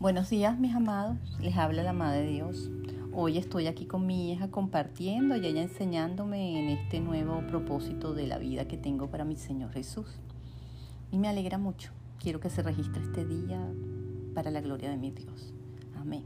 Buenos días mis amados, les habla la Madre de Dios. Hoy estoy aquí con mi hija compartiendo y ella enseñándome en este nuevo propósito de la vida que tengo para mi Señor Jesús. Y me alegra mucho. Quiero que se registre este día para la gloria de mi Dios. Amén.